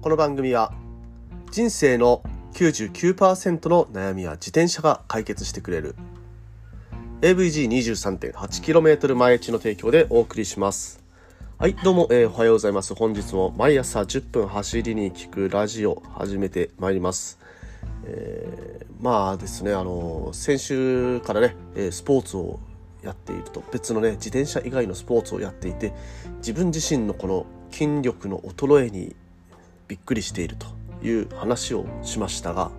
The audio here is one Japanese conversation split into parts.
この番組は人生の99%の悩みは自転車が解決してくれる AVG23.8km 毎日の提供でお送りします。はいどうも、えー、おはようございます。本日も毎朝10分走りに聞くラジオ始めてまいります。えー、まあですねあの先週からねえスポーツをやっていると別のね自転車以外のスポーツをやっていて自分自身のこの筋力の衰えにびっくりしているという話をしましたが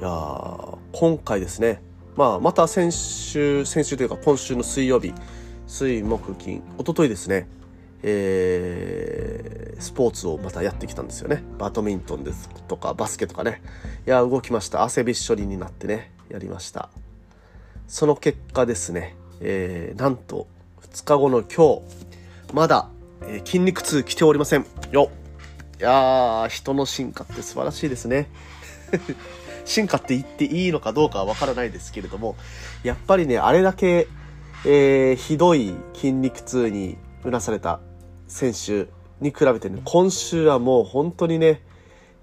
いや今回ですね、まあ、また先週先週というか今週の水曜日水木金一昨日ですねえー、スポーツをまたやってきたんですよね。バドミントンですとかバスケとかね。いや動きました。汗びっしょりになってねやりました。その結果ですね、えー、なんと2日後の今日まだ、えー、筋肉痛来ておりません。よいやー、人の進化って素晴らしいですね。進化って言っていいのかどうかはわからないですけれども、やっぱりね、あれだけ、えー、ひどい筋肉痛にうなされた選手に比べてね、今週はもう本当にね、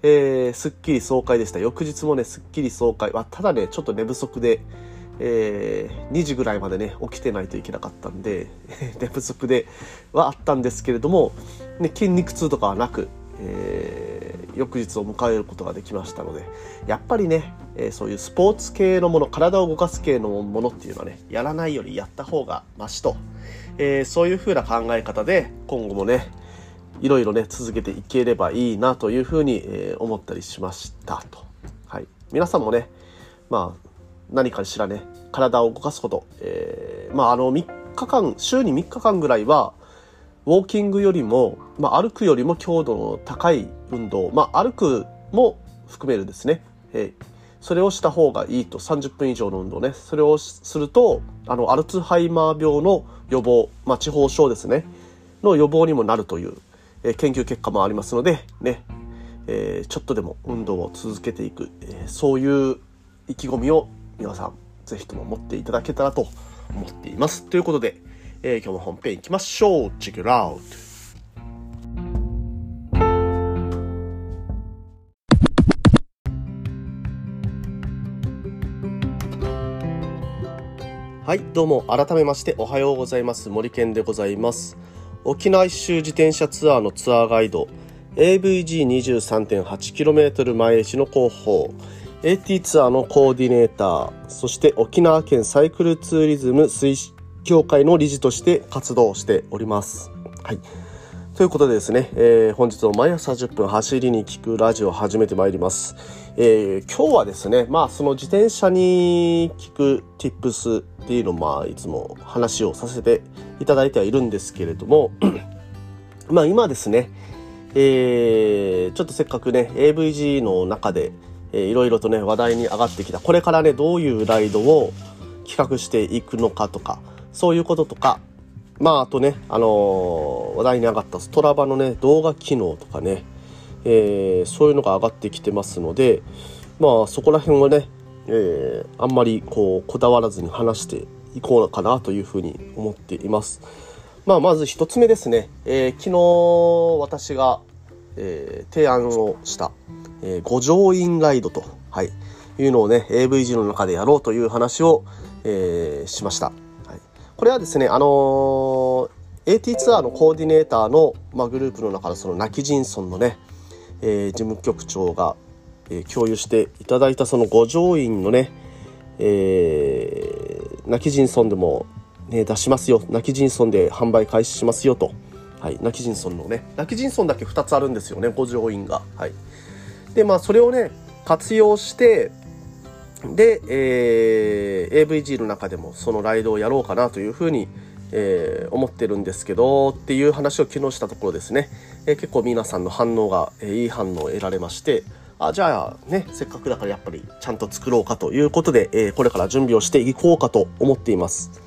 えー、すっきり爽快でした。翌日もね、すっきり爽快。あただね、ちょっと寝不足で、えー、2時ぐらいまでね、起きてないといけなかったんで、寝不足ではあったんですけれども、ね、筋肉痛とかはなく、えー、翌日を迎えることができましたのでやっぱりね、えー、そういうスポーツ系のもの体を動かす系のものっていうのはねやらないよりやった方がましと、えー、そういうふうな考え方で今後もねいろいろね続けていければいいなというふうに、えー、思ったりしましたと、はい、皆さんもねまあ何かしらね体を動かすこと、えー、まああの3日間週に3日間ぐらいはウォーキングよりも、まあ、歩くよりも強度の高い運動、まあ、歩くも含めるですね、えー、それをした方がいいと30分以上の運動ね。それをするとあのアルツハイマー病の予防、まあ、地方症ですね。の予防にもなるという、えー、研究結果もありますのでね、えー、ちょっとでも運動を続けていく、えー、そういう意気込みを皆さんぜひとも持っていただけたらと思っています。ということでえー、今日も本編行きましょう。Check it out! はいどうも改めましておはようございます。森健でございます。沖縄一周自転車ツアーのツアーガイド。AVG23.8km 前市の広報 AT ツアーのコーディネーター。そして沖縄県サイクルツーリズム推協会の理事として活動しております。はい。ということでですね、えー、本日も毎朝10分走りに聞くラジオを始めてまいります。えー、今日はですね、まあその自転車に聞く tips っていうのをまあいつも話をさせていただいてはいるんですけれども、まあ今ですね、えー、ちょっとせっかくね、AVG の中で、えー、いろいろとね、話題に上がってきた、これからね、どういうライドを企画していくのかとか、そういうこととか、まあ、あとね、あのー、話題に上がったストラバのね、動画機能とかね、えー、そういうのが上がってきてますので、まあ、そこら辺をね、えー、あんまりこう、こだわらずに話していこうかなというふうに思っています。まあ、まず一つ目ですね、えー、昨日私が、えー、提案をした、えー、五条院ライドと、はい、いうのをね、AVG の中でやろうという話を、えー、しました。これはですね、あのー、AT ツアーのコーディネーターの、まあ、グループの中でそのナキジンソンのね、えー、事務局長が、えー、共有していただいたその五条院のね、えー、ナキジンソンでも、ね、出しますよ。ナキジンソンで販売開始しますよと、はい、ナキジンソンのねナキジンソンだけ2つあるんですよね五条院が。はい、でまあそれをね活用してで、えー、AVG の中でもそのライドをやろうかなというふうに、えー、思ってるんですけどっていう話を昨日したところですね、えー、結構皆さんの反応が、えー、いい反応を得られましてあじゃあねせっかくだからやっぱりちゃんと作ろうかということで、えー、これから準備をしていこうかと思っています。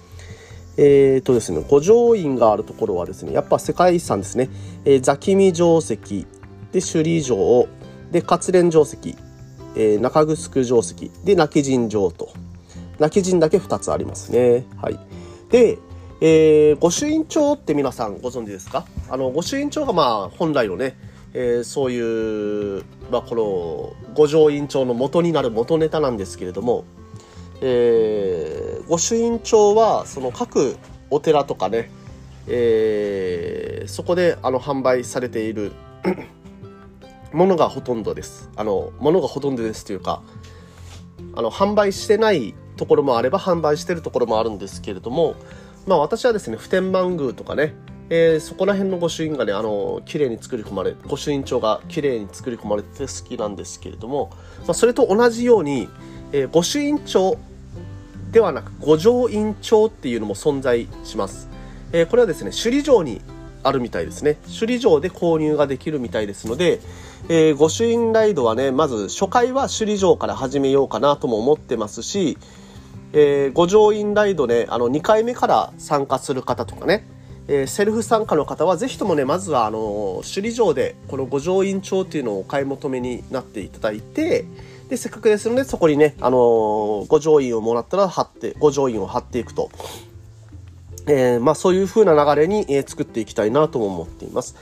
えーとですね、五条院があるところはですねやっぱ世界遺産ですね、えー、座喜味城跡で首里城で活連城跡。えー、中城城跡。で泣き陣城と。泣き陣だけ2つありますね。はい、で、えー、御朱印帳って皆さんご存知ですか？あの御朱印帳がまあ本来のね、えー、そういう、まあ、この五条院帳の元になる元ネタなんですけれども、えー、御朱印帳はその各お寺とかね、えー、そこであの販売されているものがほとんどです。あの、ものがほとんどですというか、あの、販売してないところもあれば販売してるところもあるんですけれども、まあ私はですね、普天満宮とかね、えー、そこら辺の御朱印がね、あの、綺麗に作り込まれ、御朱印帳が綺麗に作り込まれて好きなんですけれども、まあ、それと同じように、えー、御朱印帳ではなく、御城印帳っていうのも存在します。えー、これはですね、首里城にあるみたいですね。首里城で購入ができるみたいですので、えー、御朱印ライドはね、まず初回は首里城から始めようかなとも思ってますし、えー、五条院ライドね、あの、2回目から参加する方とかね、えー、セルフ参加の方はぜひともね、まずは、あの、首里城で、この五条院帳っていうのをお買い求めになっていただいて、で、せっかくですので、そこにね、あの五条院をもらったら貼って、五条院を貼っていくと。えー、まあそういう風な流れに、えー、作っていきたいなとも思っています。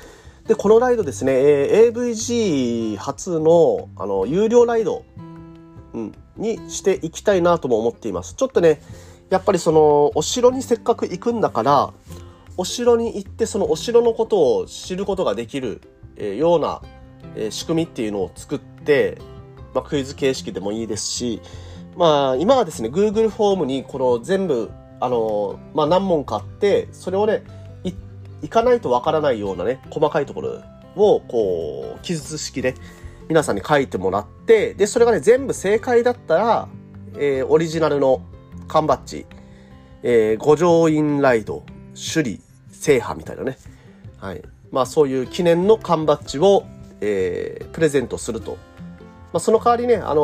で、このライドですね、えー、AVG 初の、あの、有料ライド、うん、にしていきたいなとも思っています。ちょっとね、やっぱりその、お城にせっかく行くんだから、お城に行ってそのお城のことを知ることができる、えー、ような、えー、仕組みっていうのを作って、まあ、クイズ形式でもいいですし、まあ、今はですね、Google フォームにこの全部、あの、まあ、何問かあって、それをね、行かないとわからないようなね、細かいところを、こう、記述式で皆さんに書いてもらって、で、それがね、全部正解だったら、えー、オリジナルの缶バッジ、えー、五条院ライド、首里制覇みたいなね。はい。まあそういう記念の缶バッジを、えー、プレゼントすると。まあその代わりね、あの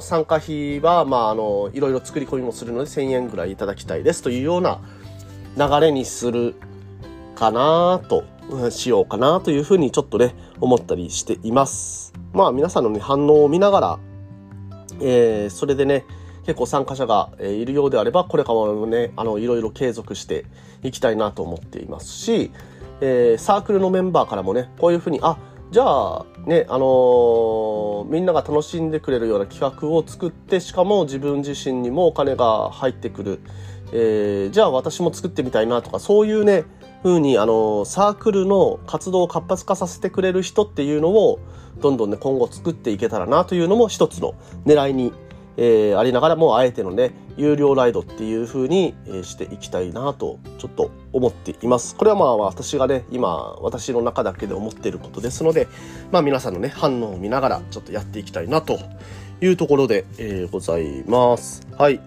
ー、参加費は、まああのー、いろいろ作り込みもするので1000円ぐらいいただきたいですというような流れにするかなと、しようかなというふうにちょっとね、思ったりしています。まあ皆さんのね、反応を見ながら、えー、それでね、結構参加者がいるようであれば、これからもね、あの、いろいろ継続していきたいなと思っていますし、えー、サークルのメンバーからもね、こういうふうに、あ、じゃあ、ね、あのー、みんなが楽しんでくれるような企画を作って、しかも自分自身にもお金が入ってくる。えー、じゃあ私も作ってみたいなとか、そういうね、風に、あの、サークルの活動を活発化させてくれる人っていうのを、どんどんね、今後作っていけたらなというのも一つの狙いに、えー、ありながらも、あえてのね、有料ライドっていう風に、え、していきたいなと、ちょっと思っています。これはまあ私がね、今、私の中だけで思っていることですので、まあ皆さんのね、反応を見ながら、ちょっとやっていきたいなというところで、えー、ございます。はい。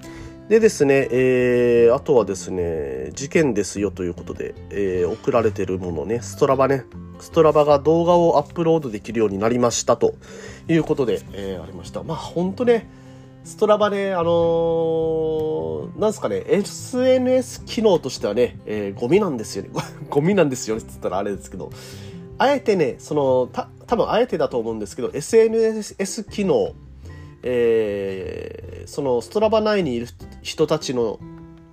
でですね、えー、あとはですね、事件ですよということで、えー、送られてるものね、ストラバね、ストラバが動画をアップロードできるようになりましたということで、えー、ありました。まあ本当ね、ストラバね、あのー、なんすかね、SNS 機能としてはね、えー、ゴミなんですよね。ゴミなんですよねって言ったらあれですけど、あえてね、その、た、多分あえてだと思うんですけど、SNS 機能、えー、そのストラバ内にいる人たちの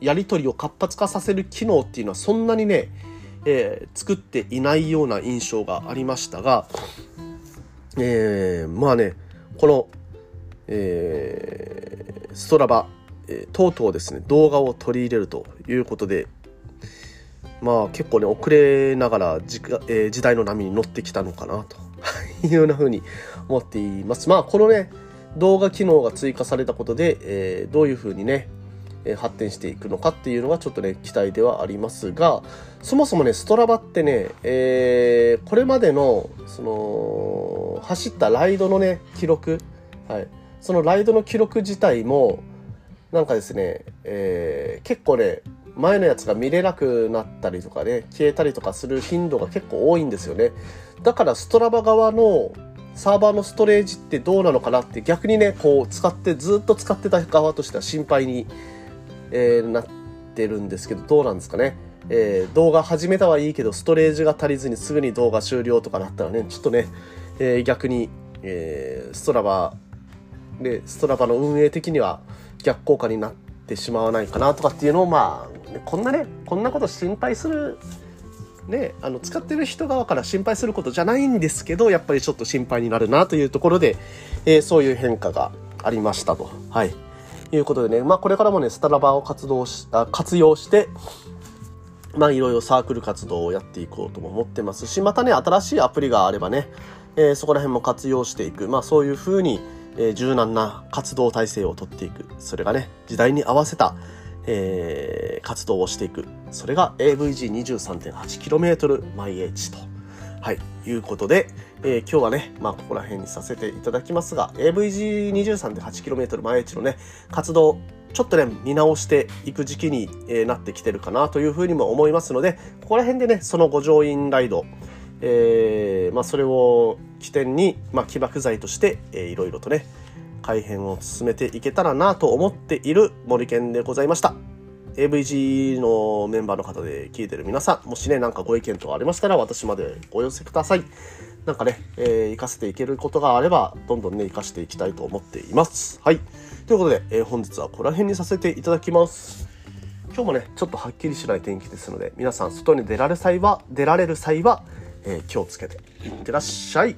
やり取りを活発化させる機能っていうのはそんなにね、えー、作っていないような印象がありましたが、えー、まあね、この、えー、ストラバ、えー、とうとうですね、動画を取り入れるということで、まあ結構ね、遅れながら時,、えー、時代の波に乗ってきたのかなというような風に思っています。まあこのね、動画機能が追加されたことで、えー、どういう風にね、え発展していくのかっていうのがちょっとね、期待ではありますが、そもそもね、ストラバってね、えー、これまでの、その、走ったライドのね、記録、はい、そのライドの記録自体も、なんかですね、えー、結構ね、前のやつが見れなくなったりとかね、消えたりとかする頻度が結構多いんですよね。だからストラバ側のサーバーのストレージってどうなのかなって逆にね、こう使ってずっと使ってた側としては心配に、えー、なってるんですけど、どうなんですかね。えー、動画始めたはいいけど、ストレージが足りずにすぐに動画終了とかなったらね、ちょっとね、えー、逆に、えー、ストラバで、ストラバの運営的には逆効果になってしまわないかなとかっていうのを、まあ、こんなね、こんなこと心配するね、あの、使ってる人側から心配することじゃないんですけど、やっぱりちょっと心配になるなというところで、えー、そういう変化がありましたと。はい。いうことでね、まあこれからもね、スタラバを活動し、あ活用して、まあいろいろサークル活動をやっていこうとも思ってますし、またね、新しいアプリがあればね、えー、そこら辺も活用していく。まあそういうふうに、えー、柔軟な活動体制をとっていく。それがね、時代に合わせた、えー、活動をしていく。それが AVG23.8km 毎 H と。はい、いうことで、えー、今日はね、まあ、ここら辺にさせていただきますが、AVG23.8km 毎 H のね、活動、ちょっとね、見直していく時期に、えー、なってきてるかなというふうにも思いますので、ここら辺でね、そのご乗員ライド、えー、まあ、それを起点に、まあ、起爆剤として、えー、いろいろとね、改変を進めていけたらなと思っている森健でございました。AVG のメンバーの方で聞いてる皆さん、もしね、なんかご意見とかありましたら私までお寄せください。なんかね、えー、活かせていけることがあれば、どんどんね、活かしていきたいと思っています。はい。ということで、えー、本日はここら辺にさせていただきます。今日もね、ちょっとはっきりしない天気ですので、皆さん外に出られる際は、出られる際は、えー、気をつけていってらっしゃい。